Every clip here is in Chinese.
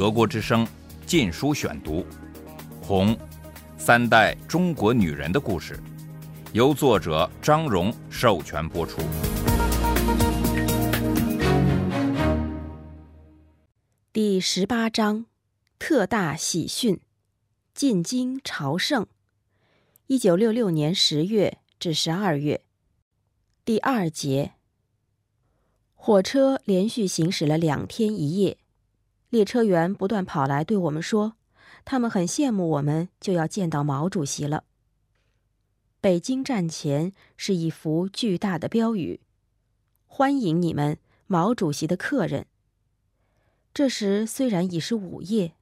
德国之声《禁书选读》，《红》，三代中国女人的故事，由作者张荣授权播出。第十八章，特大喜讯，进京朝圣。一九六六年十月至十二月，第二节。火车连续行驶了两天一夜，列车员不断跑来对我们说，他们很羡慕我们就要见到毛主席了。北京站前是一幅巨大的标语：“欢迎你们，毛主席的客人。”这时虽然已是午夜，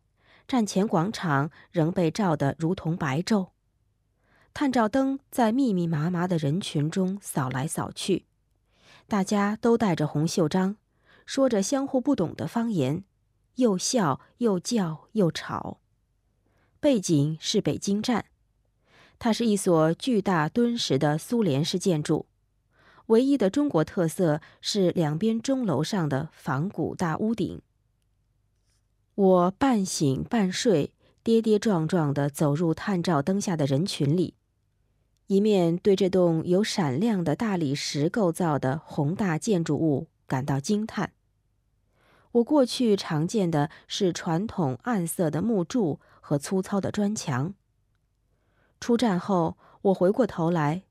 站前广场仍被照得如同白昼。探照灯在密密麻麻的人群中扫来扫去，大家都带着红袖章，说着相互不懂的方言，又笑又叫又吵。背景是北京站，它是一所巨大敦实的苏联式建筑，唯一的中国特色是两边钟楼上的仿古大屋顶。我半醒半睡，跌跌撞撞地走入探照灯下的人群里。一面对这栋由闪亮的大理石构造的宏大建筑物感到惊叹。我过去常见的是传统暗色的木柱和粗糙的砖墙。出站后，我回过头来，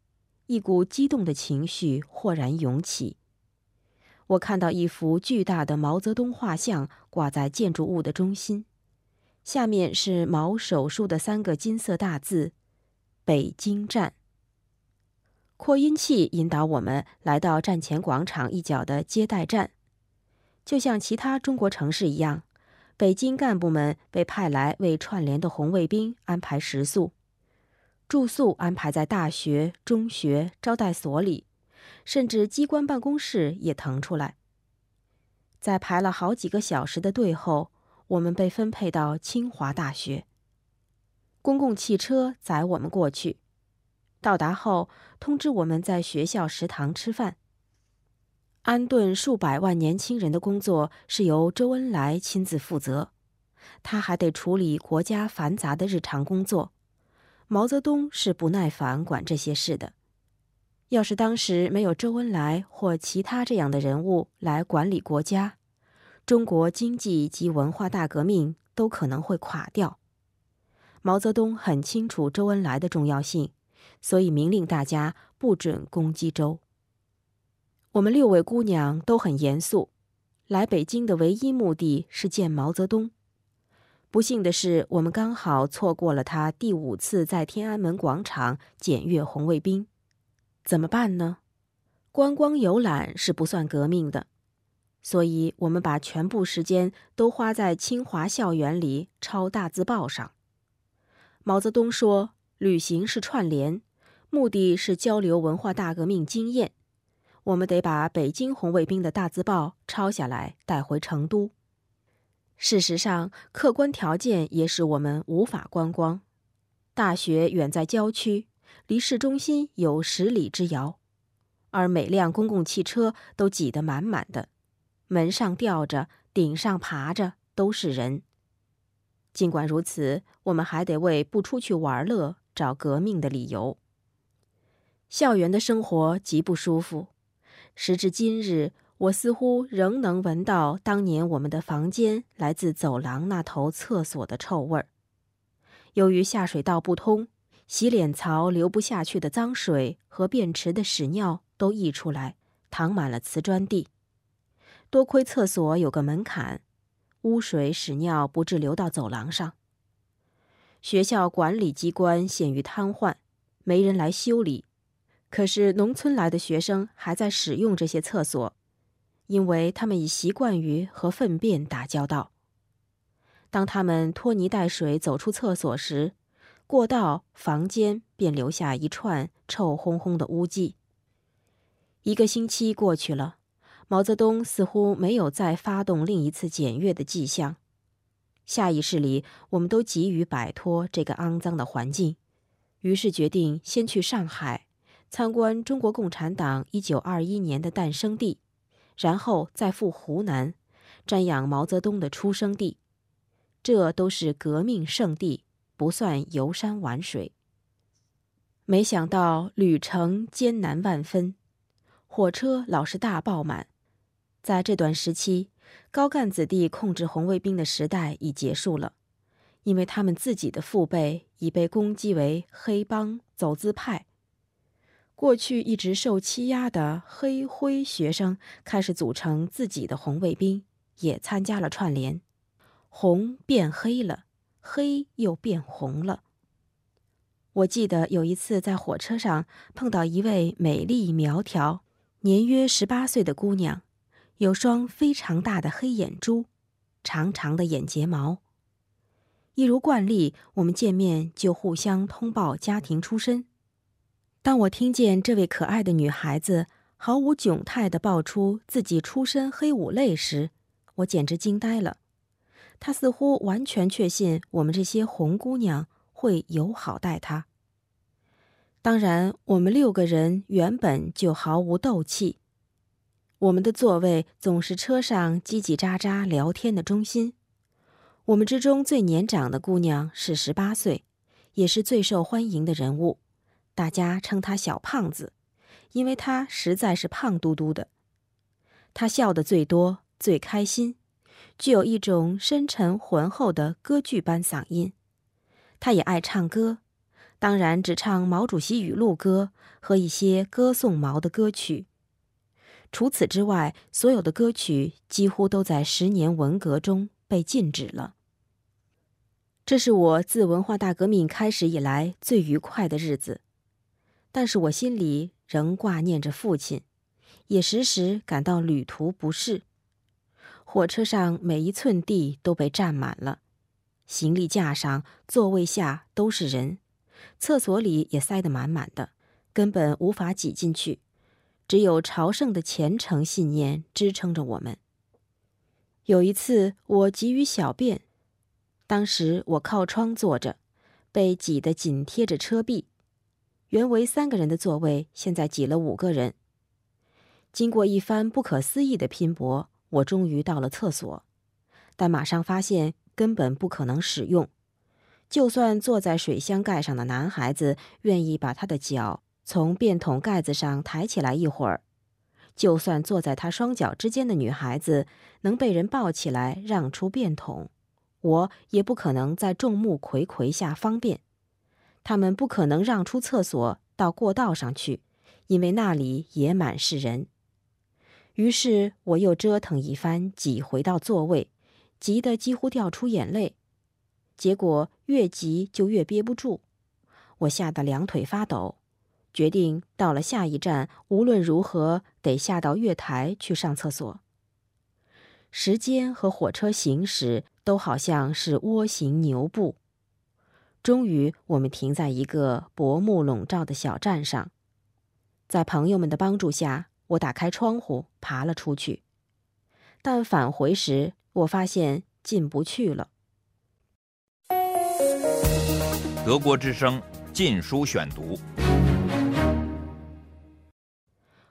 一股激动的情绪豁然涌起。我看到一幅巨大的毛泽东画像挂在建筑物的中心，下面是毛手书的三个金色大字：“北京站。”扩音器引导我们来到站前广场一角的接待站，就像其他中国城市一样，北京干部们被派来为串联的红卫兵安排食宿，住宿安排在大学、中学招待所里，甚至机关办公室也腾出来。在排了好几个小时的队后，我们被分配到清华大学，公共汽车载我们过去。到达后，通知我们在学校食堂吃饭。安顿数百万年轻人的工作是由周恩来亲自负责，他还得处理国家繁杂的日常工作。毛泽东是不耐烦管这些事的。要是当时没有周恩来或其他这样的人物来管理国家，中国经济及文化大革命都可能会垮掉。毛泽东很清楚周恩来的重要性。所以明令大家不准攻击周。我们六位姑娘都很严肃，来北京的唯一目的是见毛泽东。不幸的是，我们刚好错过了他第五次在天安门广场检阅红卫兵，怎么办呢？观光游览是不算革命的，所以我们把全部时间都花在清华校园里抄大字报上。毛泽东说：“旅行是串联。”目的是交流文化大革命经验，我们得把北京红卫兵的大字报抄下来带回成都。事实上，客观条件也使我们无法观光。大学远在郊区，离市中心有十里之遥，而每辆公共汽车都挤得满满的，门上吊着，顶上爬着，都是人。尽管如此，我们还得为不出去玩乐找革命的理由。校园的生活极不舒服，时至今日，我似乎仍能闻到当年我们的房间来自走廊那头厕所的臭味儿。由于下水道不通，洗脸槽流不下去的脏水和便池的屎尿都溢出来，淌满了瓷砖地。多亏厕所有个门槛，污水屎尿不致流到走廊上。学校管理机关陷于瘫痪，没人来修理。可是，农村来的学生还在使用这些厕所，因为他们已习惯于和粪便打交道。当他们拖泥带水走出厕所时，过道、房间便留下一串臭烘烘的污迹。一个星期过去了，毛泽东似乎没有再发动另一次检阅的迹象。下意识里，我们都急于摆脱这个肮脏的环境，于是决定先去上海。参观中国共产党一九二一年的诞生地，然后再赴湖南，瞻仰毛泽东的出生地。这都是革命圣地，不算游山玩水。没想到旅程艰难万分，火车老是大爆满。在这段时期，高干子弟控制红卫兵的时代已结束了，因为他们自己的父辈已被攻击为黑帮走资派。过去一直受欺压的黑灰学生开始组成自己的红卫兵，也参加了串联，红变黑了，黑又变红了。我记得有一次在火车上碰到一位美丽苗条、年约十八岁的姑娘，有双非常大的黑眼珠，长长的眼睫毛。一如惯例，我们见面就互相通报家庭出身。当我听见这位可爱的女孩子毫无窘态地报出自己出身黑五类时，我简直惊呆了。她似乎完全确信我们这些红姑娘。会友好待她。当然，我们六个人原本就毫无斗气。我们的座位总是车上叽叽喳喳聊天的中心。我们之中最年长的姑娘是十八岁，也是最受欢迎的人物，大家称他小胖子，因为他实在是胖嘟嘟的。他笑得最多，最开心，具有一种深沉浑厚的歌剧般嗓音。他也爱唱歌，当然只唱毛主席语录歌和一些歌颂毛的歌曲。除此之外，所有的歌曲几乎都在十年文革中被禁止了。这是我自文化大革命开始以来最愉快的日子，但是我心里仍挂念着父亲，也时时感到旅途不适。火车上每一寸地都被占满了。行李架上、座位下都是人，厕所里也塞得满满的，根本无法挤进去。只有朝圣的虔诚信念支撑着我们。有一次，我急于小便，当时我靠窗坐着，被挤得紧贴着车壁。原为三个人的座位，现在挤了五个人。经过一番不可思议的拼搏，我终于到了厕所，但马上发现。根本不可能使用。就算坐在水箱盖上的男孩子愿意把他的脚从便桶盖子上抬起来一会儿，就算坐在他双脚之间的女孩子能被人抱起来让出便桶，我也不可能在众目睽睽下方便。他们不可能让出厕所到过道上去，因为那里也满是人。于是我又折腾一番，挤回到座位。急得几乎掉出眼泪，结果越急就越憋不住，我吓得两腿发抖，决定到了下一站无论如何得下到月台去上厕所。时间和火车行驶都好像是蜗行牛步。终于，我们停在一个薄暮笼罩的小站上，在朋友们的帮助下，我打开窗户爬了出去，但返回时。我发现进不去了。德国之声《禁书选读》。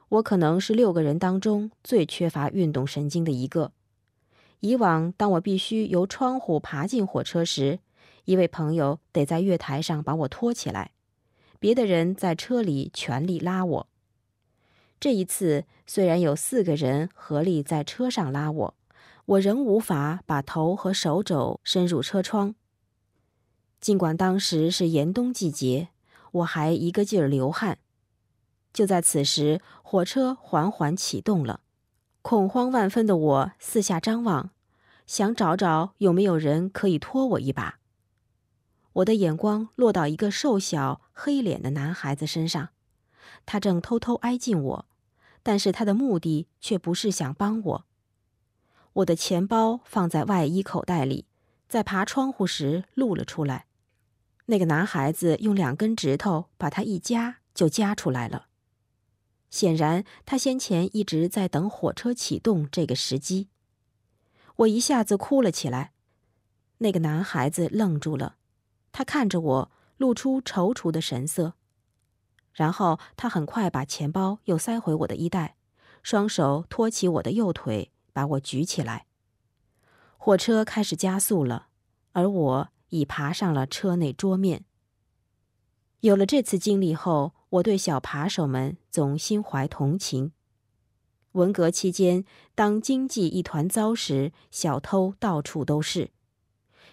我可能是六个人当中最缺乏运动神经的一个。以往，当我必须由窗户爬进火车时，一位朋友得在月台上把我拖起来，别的人在车里全力拉我。这一次，虽然有四个人合力在车上拉我。我仍无法把头和手肘伸入车窗。尽管当时是严冬季节，我还一个劲儿流汗。就在此时，火车缓缓启动了。恐慌万分的我四下张望，想找找有没有人可以拖我一把。我的眼光落到一个瘦小、黑脸的男孩子身上，他正偷偷挨近我，但是他的目的却不是想帮我。我的钱包放在外衣口袋里，在爬窗户时露了出来。那个男孩子用两根指头把它一夹，就夹出来了。显然，他先前一直在等火车启动这个时机。我一下子哭了起来。那个男孩子愣住了，他看着我，露出踌躇的神色。然后他很快把钱包又塞回我的衣袋，双手托起我的右腿。把我举起来，火车开始加速了，而我已爬上了车内桌面。有了这次经历后，我对小扒手们总心怀同情。文革期间，当经济一团糟时，小偷到处都是。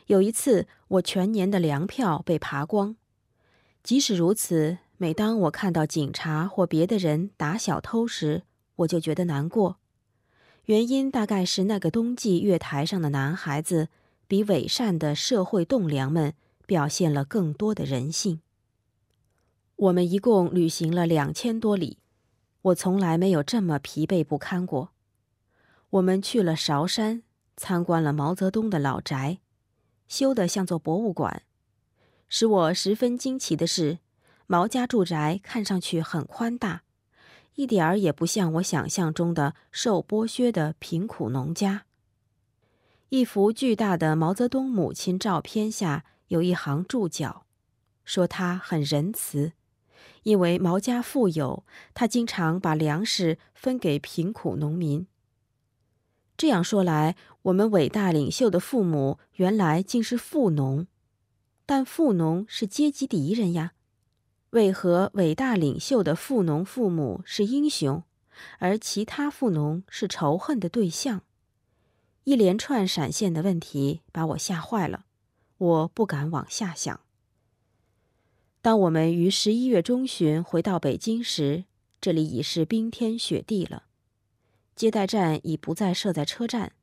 有一次，我全年的粮票被扒光。即使如此，每当我看到警察或别的人打小偷时，我就觉得难过。原因大概是那个冬季月台上的男孩子，比伪善的社会栋梁们表现了更多的人性。我们一共旅行了两千多里，我从来没有这么疲惫不堪过。我们去了韶山，参观了毛泽东的老宅，修得像座博物馆。使我十分惊奇的是，毛家住宅看上去很宽大。一点儿也不像我想象中的受剥削的贫苦农家。一幅巨大的毛泽东母亲照片下有一行注脚，说他很仁慈，因为毛家富有，他经常把粮食分给贫苦农民。这样说来，我们伟大领袖的父母原来竟是富农，但富农是阶级敌人呀。为何伟大领袖的富农父母是英雄，而其他富农是仇恨的对象？一连串闪现的问题把我吓坏了，我不敢往下想。当我们于十一月中旬回到北京时，这里已是冰天雪地了。接待站已不再设在车站，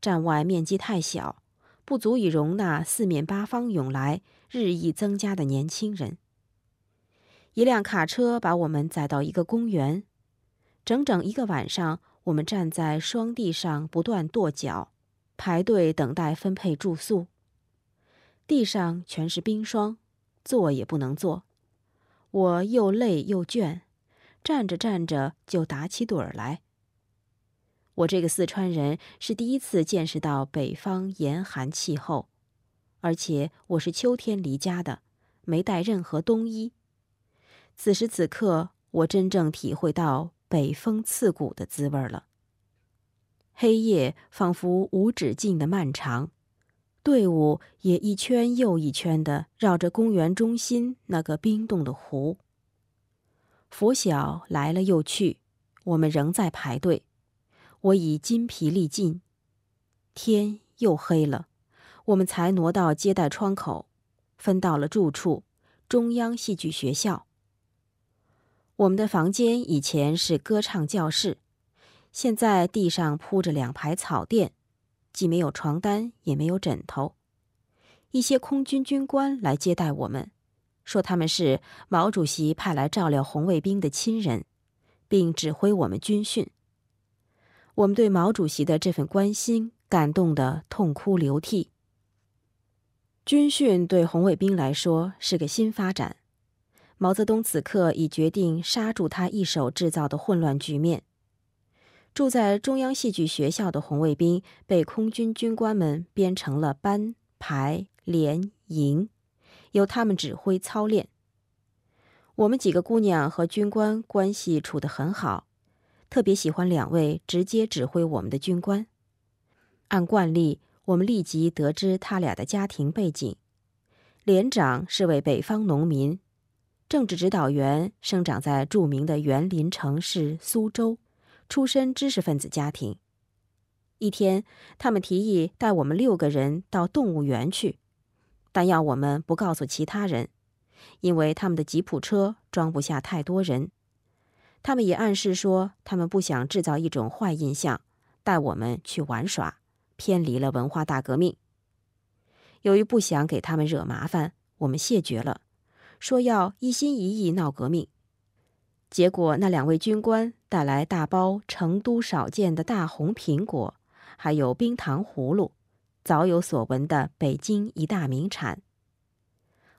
站外面积太小，不足以容纳四面八方涌来、日益增加的年轻人。一辆卡车把我们载到一个公园，整整一个晚上，我们站在霜地上不断跺脚，排队等待分配住宿。地上全是冰霜，坐也不能坐。我又累又倦，站着站着就打起盹儿来。我这个四川人是第一次见识到北方严寒气候，而且我是秋天离家的，没带任何冬衣。此时此刻，我真正体会到北风刺骨的滋味了。黑夜仿佛无止境的漫长，队伍也一圈又一圈的绕着公园中心那个冰冻的湖。拂晓来了又去，我们仍在排队。我已筋疲力尽，天又黑了，我们才挪到接待窗口，分到了住处——中央戏剧学校。我们的房间以前是歌唱教室，现在地上铺着两排草垫，既没有床单，也没有枕头。一些空军军官来接待我们，说他们是毛主席派来照料红卫兵的亲人，并指挥我们军训。我们对毛主席的这份关心感动得痛哭流涕。军训对红卫兵来说是个新发展。毛泽东此刻已决定刹住他一手制造的混乱局面。住在中央戏剧学校的红卫兵被空军军官们编成了班、排、连、营，由他们指挥操练。我们几个姑娘和军官关系处得很好，特别喜欢两位直接指挥我们的军官。按惯例，我们立即得知他俩的家庭背景：连长是位北方农民。政治指导员生长在著名的园林城市苏州，出身知识分子家庭。一天，他们提议带我们六个人到动物园去，但要我们不告诉其他人，因为他们的吉普车装不下太多人。他们也暗示说，他们不想制造一种坏印象，带我们去玩耍，偏离了文化大革命。由于不想给他们惹麻烦，我们谢绝了。说要一心一意闹革命，结果那两位军官带来大包成都少见的大红苹果，还有冰糖葫芦，早有所闻的北京一大名产。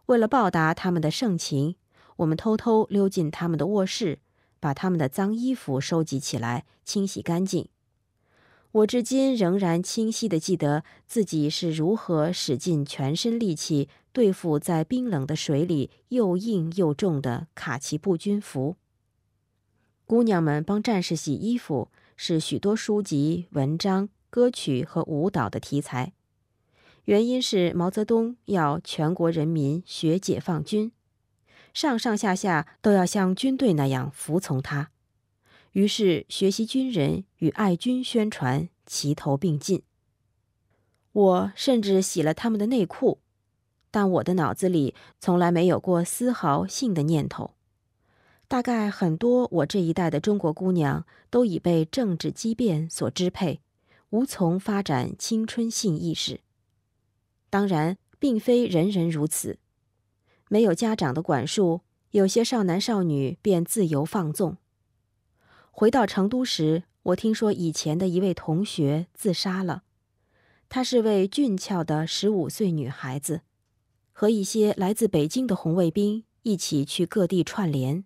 为了报答他们的盛情，我们偷偷溜进他们的卧室，把他们的脏衣服收集起来，清洗干净。我至今仍然清晰地记得自己是如何使尽全身力气对付在冰冷的水里又硬又重的卡其布军服。姑娘们帮战士洗衣服是许多书籍、文章、歌曲和舞蹈的题材。原因是毛泽东要全国人民学解放军，上上下下都要像军队那样服从他。于是，学习军人与爱军宣传齐头并进。我甚至洗了他们的内裤，但我的脑子里从来没有过丝毫性的念头。大概很多我这一代的中国姑娘都已被政治激变所支配，无从发展青春性意识。当然，并非人人如此，没有家长的管束，有些少男少女便自由放纵。回到成都时，我听说以前的一位同学自杀了。她是位俊俏的十五岁女孩子，和一些来自北京的红卫兵一起去各地串联。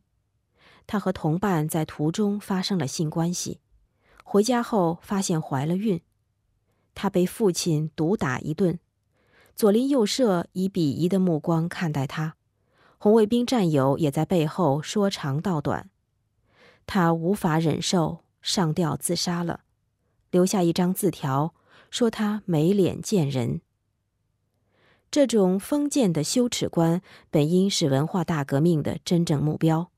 她和同伴在途中发生了性关系，回家后发现怀了孕。她被父亲毒打一顿，左邻右舍以鄙夷的目光看待他，红卫兵战友也在背后说长道短。他无法忍受，上吊自杀了，留下一张字条，说他没脸见人。这种封建的羞耻观本应是文化大革命的真正目标，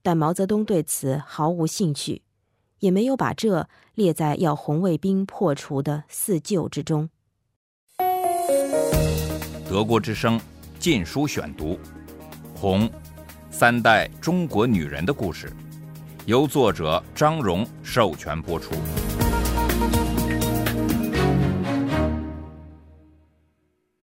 但毛泽东对此毫无兴趣，也没有把这列在要红卫兵破除的四旧之中。德国之声《禁书选读》，《红三代中国女人的故事》。由作者张荣授权播出。